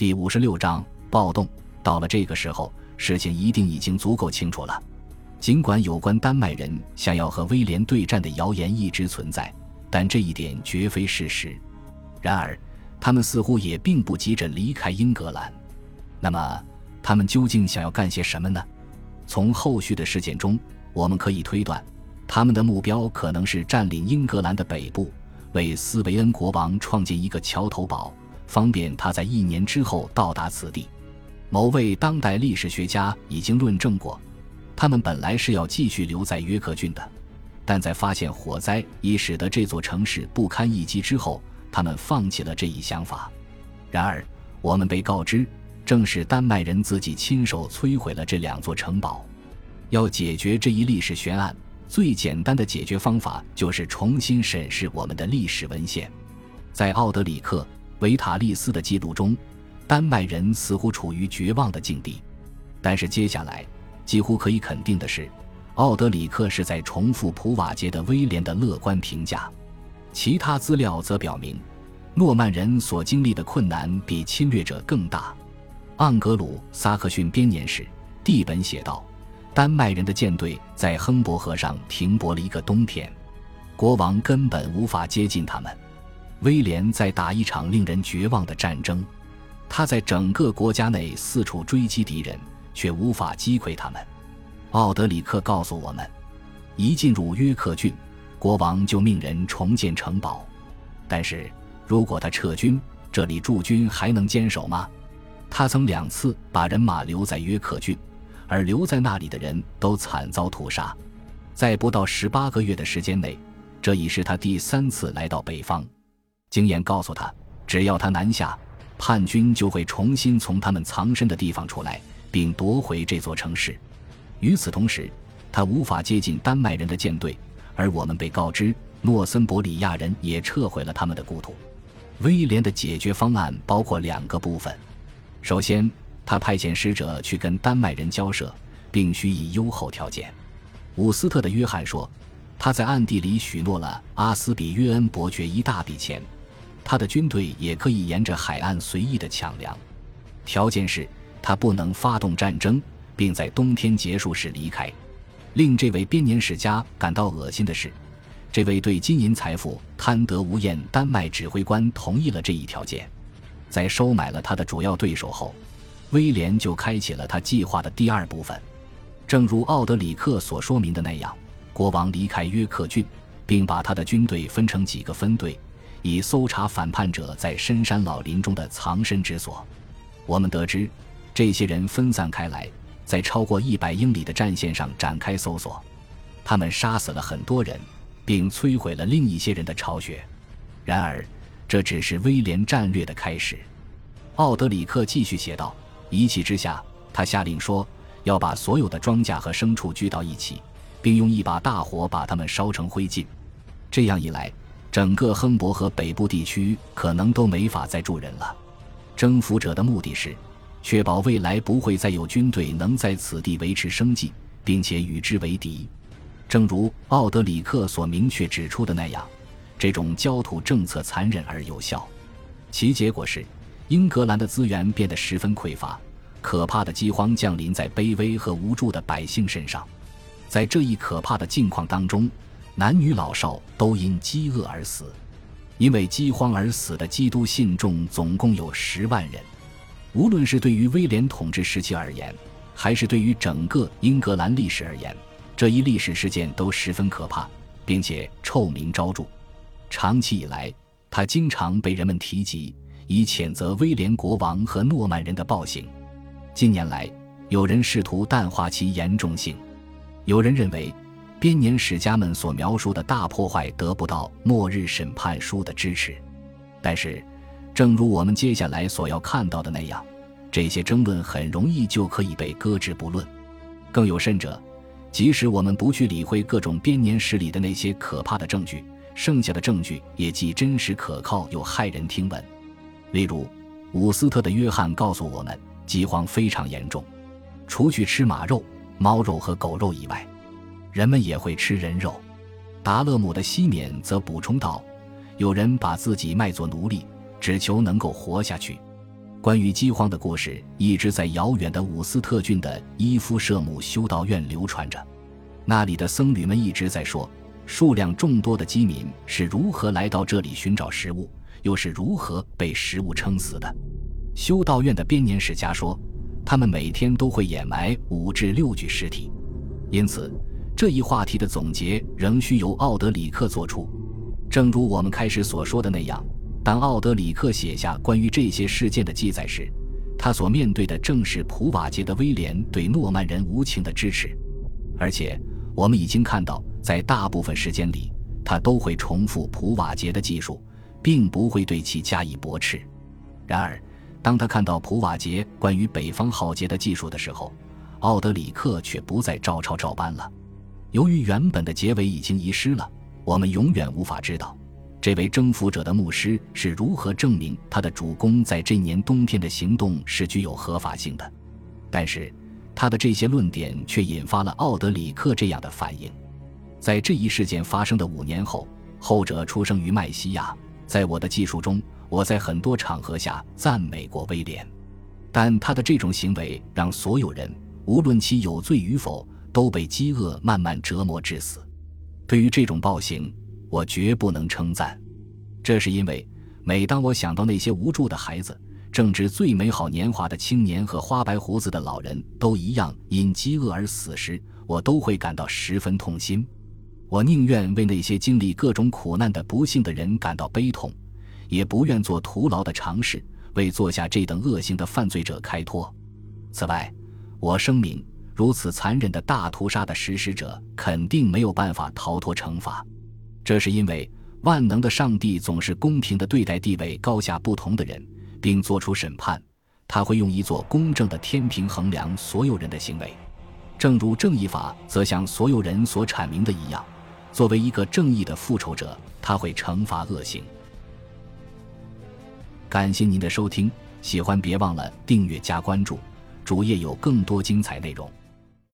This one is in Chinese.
第五十六章暴动。到了这个时候，事情一定已经足够清楚了。尽管有关丹麦人想要和威廉对战的谣言一直存在，但这一点绝非事实。然而，他们似乎也并不急着离开英格兰。那么，他们究竟想要干些什么呢？从后续的事件中，我们可以推断，他们的目标可能是占领英格兰的北部，为斯维恩国王创建一个桥头堡，方便他在一年之后到达此地。某位当代历史学家已经论证过，他们本来是要继续留在约克郡的，但在发现火灾已使得这座城市不堪一击之后，他们放弃了这一想法。然而，我们被告知，正是丹麦人自己亲手摧毁了这两座城堡。要解决这一历史悬案，最简单的解决方法就是重新审视我们的历史文献。在奥德里克·维塔利斯的记录中。丹麦人似乎处于绝望的境地，但是接下来几乎可以肯定的是，奥德里克是在重复普瓦捷的威廉的乐观评价。其他资料则表明，诺曼人所经历的困难比侵略者更大。盎格鲁撒克逊编年史地本写道：丹麦人的舰队在亨伯河上停泊了一个冬天，国王根本无法接近他们。威廉在打一场令人绝望的战争。他在整个国家内四处追击敌人，却无法击溃他们。奥德里克告诉我们，一进入约克郡，国王就命人重建城堡。但是，如果他撤军，这里驻军还能坚守吗？他曾两次把人马留在约克郡，而留在那里的人都惨遭屠杀。在不到十八个月的时间内，这已是他第三次来到北方。经验告诉他，只要他南下。叛军就会重新从他们藏身的地方出来，并夺回这座城市。与此同时，他无法接近丹麦人的舰队，而我们被告知诺森伯里亚人也撤回了他们的故土。威廉的解决方案包括两个部分：首先，他派遣使者去跟丹麦人交涉，并许以优厚条件。伍斯特的约翰说，他在暗地里许诺了阿斯比约恩伯爵一大笔钱。他的军队也可以沿着海岸随意的抢粮，条件是他不能发动战争，并在冬天结束时离开。令这位编年史家感到恶心的是，这位对金银财富贪得无厌丹麦指挥官同意了这一条件。在收买了他的主要对手后，威廉就开启了他计划的第二部分。正如奥德里克所说明的那样，国王离开约克郡，并把他的军队分成几个分队。以搜查反叛者在深山老林中的藏身之所。我们得知，这些人分散开来，在超过一百英里的战线上展开搜索。他们杀死了很多人，并摧毁了另一些人的巢穴。然而，这只是威廉战略的开始。奥德里克继续写道：“一气之下，他下令说，要把所有的庄稼和牲畜聚到一起，并用一把大火把它们烧成灰烬。这样一来。”整个亨伯河北部地区可能都没法再住人了。征服者的目的是确保未来不会再有军队能在此地维持生计，并且与之为敌。正如奥德里克所明确指出的那样，这种焦土政策残忍而有效。其结果是，英格兰的资源变得十分匮乏，可怕的饥荒降临在卑微和无助的百姓身上。在这一可怕的境况当中。男女老少都因饥饿而死，因为饥荒而死的基督信众总共有十万人。无论是对于威廉统治时期而言，还是对于整个英格兰历史而言，这一历史事件都十分可怕，并且臭名昭著。长期以来，他经常被人们提及，以谴责威廉国王和诺曼人的暴行。近年来，有人试图淡化其严重性，有人认为。编年史家们所描述的大破坏得不到《末日审判书》的支持，但是，正如我们接下来所要看到的那样，这些争论很容易就可以被搁置不论。更有甚者，即使我们不去理会各种编年史里的那些可怕的证据，剩下的证据也既真实可靠又骇人听闻。例如，伍斯特的约翰告诉我们，饥荒非常严重，除去吃马肉、猫肉和狗肉以外。人们也会吃人肉。达勒姆的西缅则补充道：“有人把自己卖作奴隶，只求能够活下去。”关于饥荒的故事一直在遥远的伍斯特郡的伊夫舍姆修道院流传着，那里的僧侣们一直在说，数量众多的饥民是如何来到这里寻找食物，又是如何被食物撑死的。修道院的编年史家说，他们每天都会掩埋五至六具尸体。因此，这一话题的总结仍需由奥德里克做出。正如我们开始所说的那样，当奥德里克写下关于这些事件的记载时，他所面对的正是普瓦捷的威廉对诺曼人无情的支持。而且，我们已经看到，在大部分时间里，他都会重复普瓦捷的技术，并不会对其加以驳斥。然而，当他看到普瓦捷关于北方浩劫的技术的时候，奥德里克却不再照抄照搬了，由于原本的结尾已经遗失了，我们永远无法知道，这位征服者的牧师是如何证明他的主公在这年冬天的行动是具有合法性的。但是，他的这些论点却引发了奥德里克这样的反应：在这一事件发生的五年后，后者出生于麦西亚。在我的记述中，我在很多场合下赞美过威廉，但他的这种行为让所有人。无论其有罪与否，都被饥饿慢慢折磨致死。对于这种暴行，我绝不能称赞。这是因为，每当我想到那些无助的孩子、正值最美好年华的青年和花白胡子的老人都一样因饥饿而死时，我都会感到十分痛心。我宁愿为那些经历各种苦难的不幸的人感到悲痛，也不愿做徒劳的尝试，为做下这等恶行的犯罪者开脱。此外，我声明，如此残忍的大屠杀的实施者肯定没有办法逃脱惩罚。这是因为万能的上帝总是公平的对待地位高下不同的人，并作出审判。他会用一座公正的天平衡量所有人的行为，正如正义法则向所有人所阐明的一样。作为一个正义的复仇者，他会惩罚恶行。感谢您的收听，喜欢别忘了订阅加关注。主页有更多精彩内容。